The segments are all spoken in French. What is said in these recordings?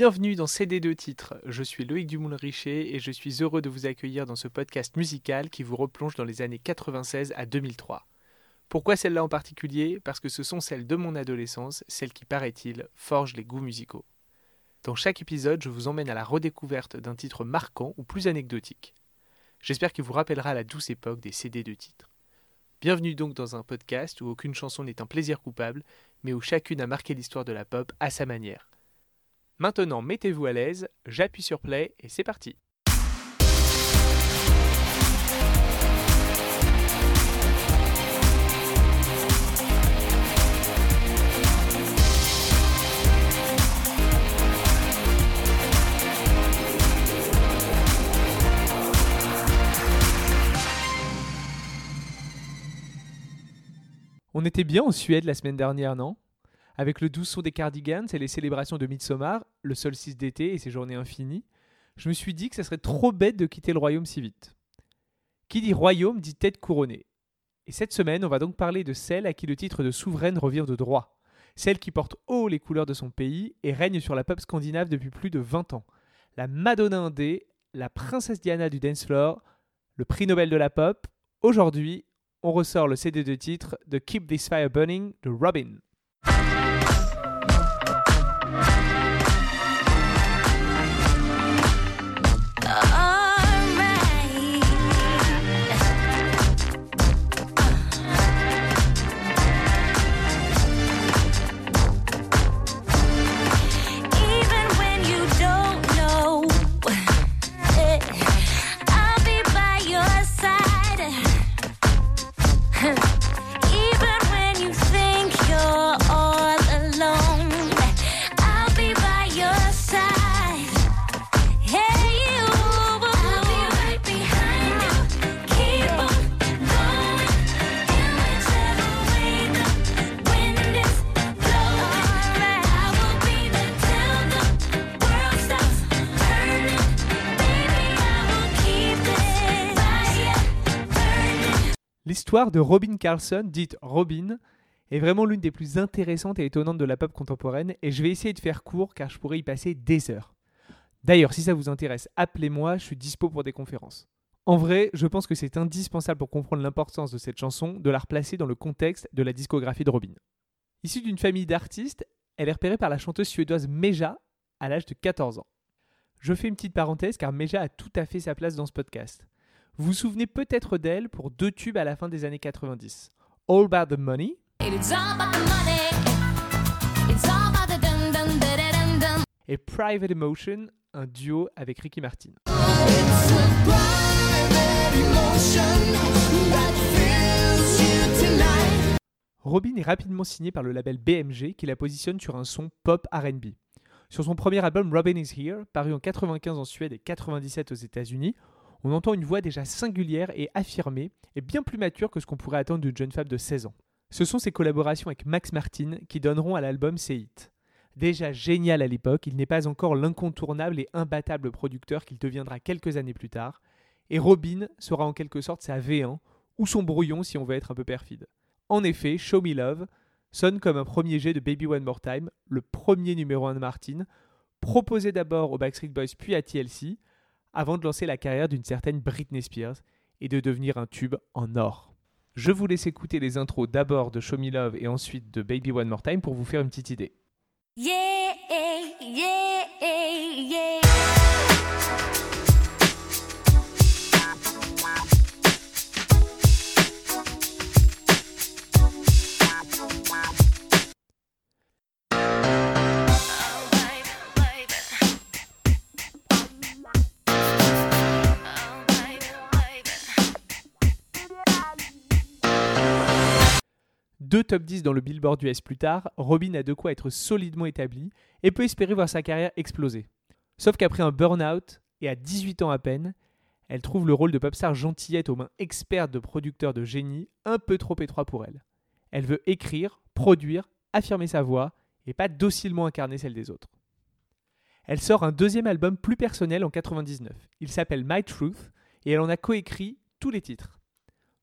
Bienvenue dans CD2 titres. Je suis Loïc Dumoulin-Richer et je suis heureux de vous accueillir dans ce podcast musical qui vous replonge dans les années 96 à 2003. Pourquoi celle-là en particulier? Parce que ce sont celles de mon adolescence, celles qui, paraît-il, forgent les goûts musicaux. Dans chaque épisode, je vous emmène à la redécouverte d'un titre marquant ou plus anecdotique. J'espère qu'il vous rappellera la douce époque des CD de titres. Bienvenue donc dans un podcast où aucune chanson n'est un plaisir coupable, mais où chacune a marqué l'histoire de la pop à sa manière. Maintenant, mettez-vous à l'aise, j'appuie sur play et c'est parti. On était bien en Suède la semaine dernière, non? Avec le doux son des cardigans et les célébrations de Midsommar, le solstice d'été et ses journées infinies, je me suis dit que ça serait trop bête de quitter le royaume si vite. Qui dit royaume dit tête couronnée. Et cette semaine, on va donc parler de celle à qui le titre de souveraine revient de droit, celle qui porte haut les couleurs de son pays et règne sur la pop scandinave depuis plus de 20 ans, la Madonna Indé, la princesse Diana du dance floor, le prix Nobel de la pop. Aujourd'hui, on ressort le CD de titre de Keep This Fire Burning de Robin. L'histoire de Robin Carlson, dite Robin, est vraiment l'une des plus intéressantes et étonnantes de la pop contemporaine et je vais essayer de faire court car je pourrais y passer des heures. D'ailleurs, si ça vous intéresse, appelez-moi, je suis dispo pour des conférences. En vrai, je pense que c'est indispensable pour comprendre l'importance de cette chanson de la replacer dans le contexte de la discographie de Robin. Issue d'une famille d'artistes, elle est repérée par la chanteuse suédoise Meja à l'âge de 14 ans. Je fais une petite parenthèse car Meja a tout à fait sa place dans ce podcast. Vous vous souvenez peut-être d'elle pour deux tubes à la fin des années 90. All About the Money. Et Private Emotion, un duo avec Ricky Martin. Robin est rapidement signé par le label BMG qui la positionne sur un son pop RB. Sur son premier album Robin is Here, paru en 95 en Suède et 97 aux États-Unis, on entend une voix déjà singulière et affirmée, et bien plus mature que ce qu'on pourrait attendre d'une jeune femme de 16 ans. Ce sont ses collaborations avec Max Martin qui donneront à l'album ses hits. Déjà génial à l'époque, il n'est pas encore l'incontournable et imbattable producteur qu'il deviendra quelques années plus tard, et Robin sera en quelque sorte sa V1, ou son brouillon si on veut être un peu perfide. En effet, Show Me Love sonne comme un premier jet de Baby One More Time, le premier numéro 1 de Martin, proposé d'abord aux Backstreet Boys puis à TLC, avant de lancer la carrière d'une certaine Britney Spears et de devenir un tube en or. Je vous laisse écouter les intros d'abord de Show Me Love et ensuite de Baby One More Time pour vous faire une petite idée. Yeah, yeah, yeah. Deux top 10 dans le Billboard US plus tard, Robin a de quoi être solidement établi et peut espérer voir sa carrière exploser. Sauf qu'après un burn-out, et à 18 ans à peine, elle trouve le rôle de popstar gentillette aux mains expertes de producteurs de génie un peu trop étroit pour elle. Elle veut écrire, produire, affirmer sa voix et pas docilement incarner celle des autres. Elle sort un deuxième album plus personnel en 99. Il s'appelle My Truth et elle en a coécrit tous les titres.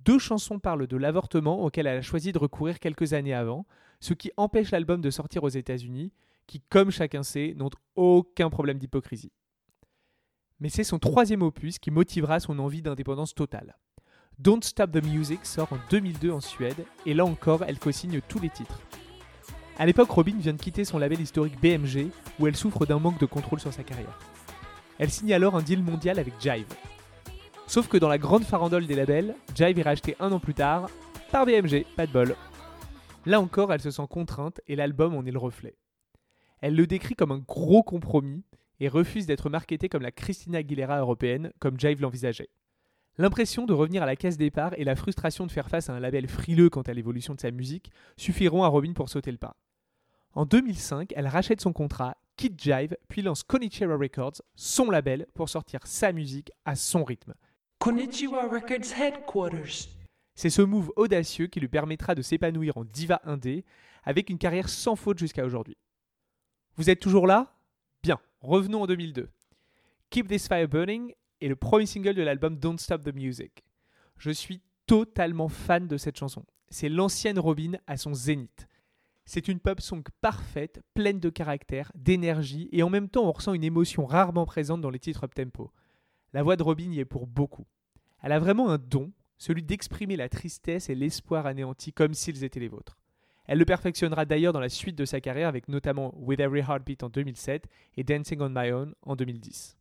Deux chansons parlent de l'avortement auquel elle a choisi de recourir quelques années avant, ce qui empêche l'album de sortir aux États-Unis, qui, comme chacun sait, n'ont aucun problème d'hypocrisie. Mais c'est son troisième opus qui motivera son envie d'indépendance totale. Don't Stop the Music sort en 2002 en Suède, et là encore, elle co-signe tous les titres. À l'époque, Robin vient de quitter son label historique BMG, où elle souffre d'un manque de contrôle sur sa carrière. Elle signe alors un deal mondial avec Jive. Sauf que dans la grande farandole des labels, Jive est racheté un an plus tard par BMG, pas de bol. Là encore, elle se sent contrainte et l'album en est le reflet. Elle le décrit comme un gros compromis et refuse d'être marketée comme la Christina Aguilera européenne, comme Jive l'envisageait. L'impression de revenir à la case départ et la frustration de faire face à un label frileux quant à l'évolution de sa musique suffiront à Robin pour sauter le pas. En 2005, elle rachète son contrat, quitte Jive, puis lance Konichiwa Records, son label, pour sortir sa musique à son rythme. Records Headquarters. C'est ce move audacieux qui lui permettra de s'épanouir en diva indé, avec une carrière sans faute jusqu'à aujourd'hui. Vous êtes toujours là? Bien, revenons en 2002. Keep This Fire Burning est le premier single de l'album Don't Stop the Music. Je suis totalement fan de cette chanson. C'est l'ancienne Robin à son zénith. C'est une pop song parfaite, pleine de caractère, d'énergie, et en même temps on ressent une émotion rarement présente dans les titres up-tempo. La voix de Robin y est pour beaucoup. Elle a vraiment un don, celui d'exprimer la tristesse et l'espoir anéantis comme s'ils étaient les vôtres. Elle le perfectionnera d'ailleurs dans la suite de sa carrière avec notamment With Every Heartbeat en 2007 et Dancing on My Own en 2010.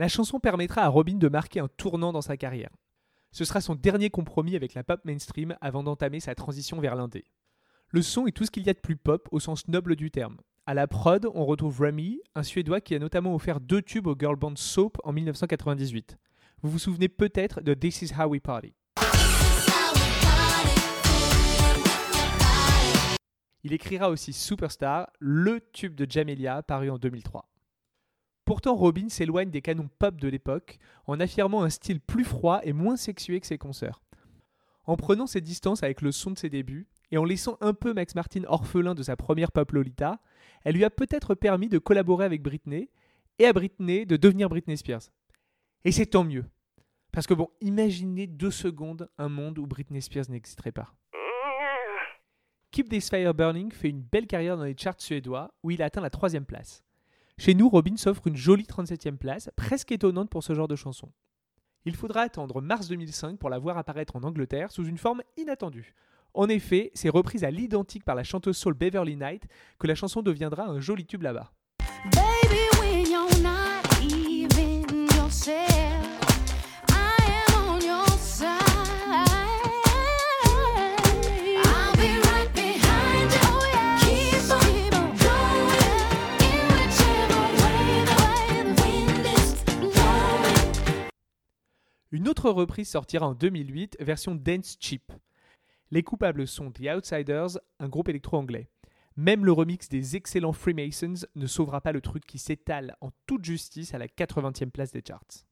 La chanson permettra à Robin de marquer un tournant dans sa carrière. Ce sera son dernier compromis avec la pop mainstream avant d'entamer sa transition vers l'indé. Le son est tout ce qu'il y a de plus pop au sens noble du terme. À la prod, on retrouve Remy, un Suédois qui a notamment offert deux tubes au girl band Soap en 1998. Vous vous souvenez peut-être de This Is How We Party. Il écrira aussi Superstar, le tube de Jamelia paru en 2003. Pourtant, Robin s'éloigne des canons pop de l'époque en affirmant un style plus froid et moins sexué que ses consoeurs. En prenant ses distances avec le son de ses débuts, et en laissant un peu Max Martin orphelin de sa première pop Lolita, elle lui a peut-être permis de collaborer avec Britney et à Britney de devenir Britney Spears. Et c'est tant mieux. Parce que bon, imaginez deux secondes un monde où Britney Spears n'existerait pas. Keep This Fire Burning fait une belle carrière dans les charts suédois où il atteint la troisième place. Chez nous, Robin s'offre une jolie 37e place, presque étonnante pour ce genre de chanson. Il faudra attendre mars 2005 pour la voir apparaître en Angleterre sous une forme inattendue, en effet, c'est reprise à l'identique par la chanteuse soul Beverly Knight que la chanson deviendra un joli tube là-bas. Une autre reprise sortira en 2008, version Dance Cheap. Les coupables sont The Outsiders, un groupe électro anglais. Même le remix des excellents Freemasons ne sauvera pas le truc qui s'étale en toute justice à la 80e place des charts.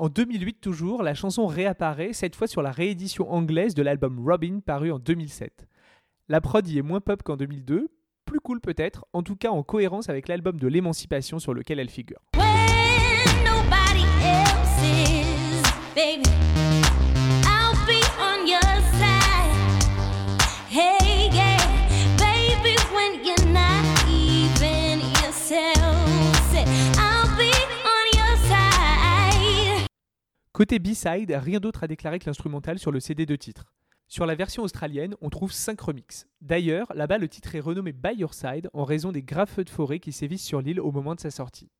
En 2008 toujours, la chanson réapparaît, cette fois sur la réédition anglaise de l'album Robin paru en 2007. La prod y est moins pop qu'en 2002, plus cool peut-être, en tout cas en cohérence avec l'album de l'émancipation sur lequel elle figure. Côté B-side, rien d'autre à déclarer que l'instrumental sur le CD de titre. Sur la version australienne, on trouve 5 remixes. D'ailleurs, là-bas, le titre est renommé By Your Side en raison des graves feux de forêt qui sévissent sur l'île au moment de sa sortie.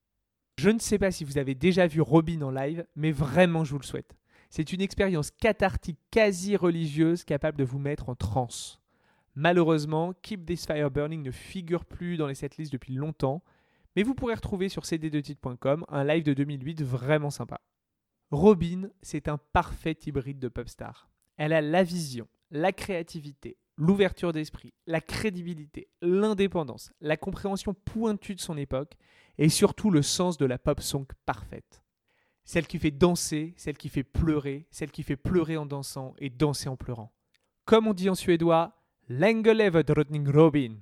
Je ne sais pas si vous avez déjà vu Robin en live, mais vraiment je vous le souhaite. C'est une expérience cathartique quasi religieuse capable de vous mettre en transe. Malheureusement, Keep This Fire Burning ne figure plus dans les setlists depuis longtemps, mais vous pourrez retrouver sur cd2titre.com un live de 2008 vraiment sympa. Robin, c'est un parfait hybride de pop star. Elle a la vision, la créativité, l'ouverture d'esprit, la crédibilité, l'indépendance, la compréhension pointue de son époque et surtout le sens de la pop song parfaite. Celle qui fait danser, celle qui fait pleurer, celle qui fait pleurer en dansant et danser en pleurant. Comme on dit en suédois, Länge Robin.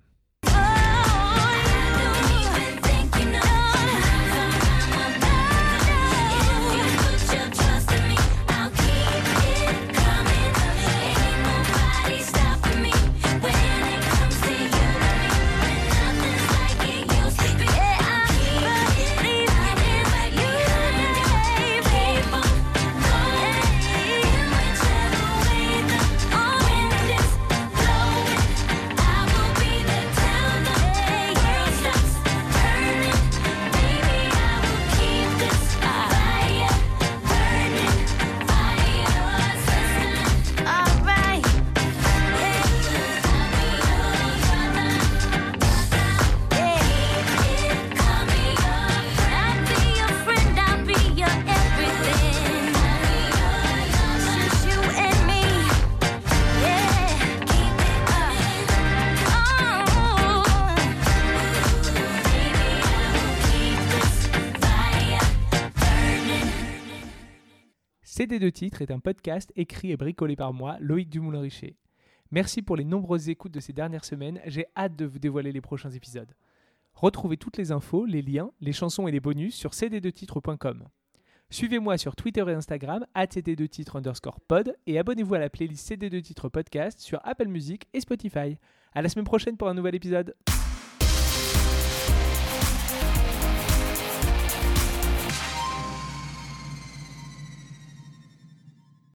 CD de titres est un podcast écrit et bricolé par moi, Loïc Dumoulin-Richer. Merci pour les nombreuses écoutes de ces dernières semaines, j'ai hâte de vous dévoiler les prochains épisodes. Retrouvez toutes les infos, les liens, les chansons et les bonus sur cd2titres.com. Suivez-moi sur Twitter et Instagram, cd2titres underscore pod, et abonnez-vous à la playlist CD2 titres podcast sur Apple Music et Spotify. À la semaine prochaine pour un nouvel épisode.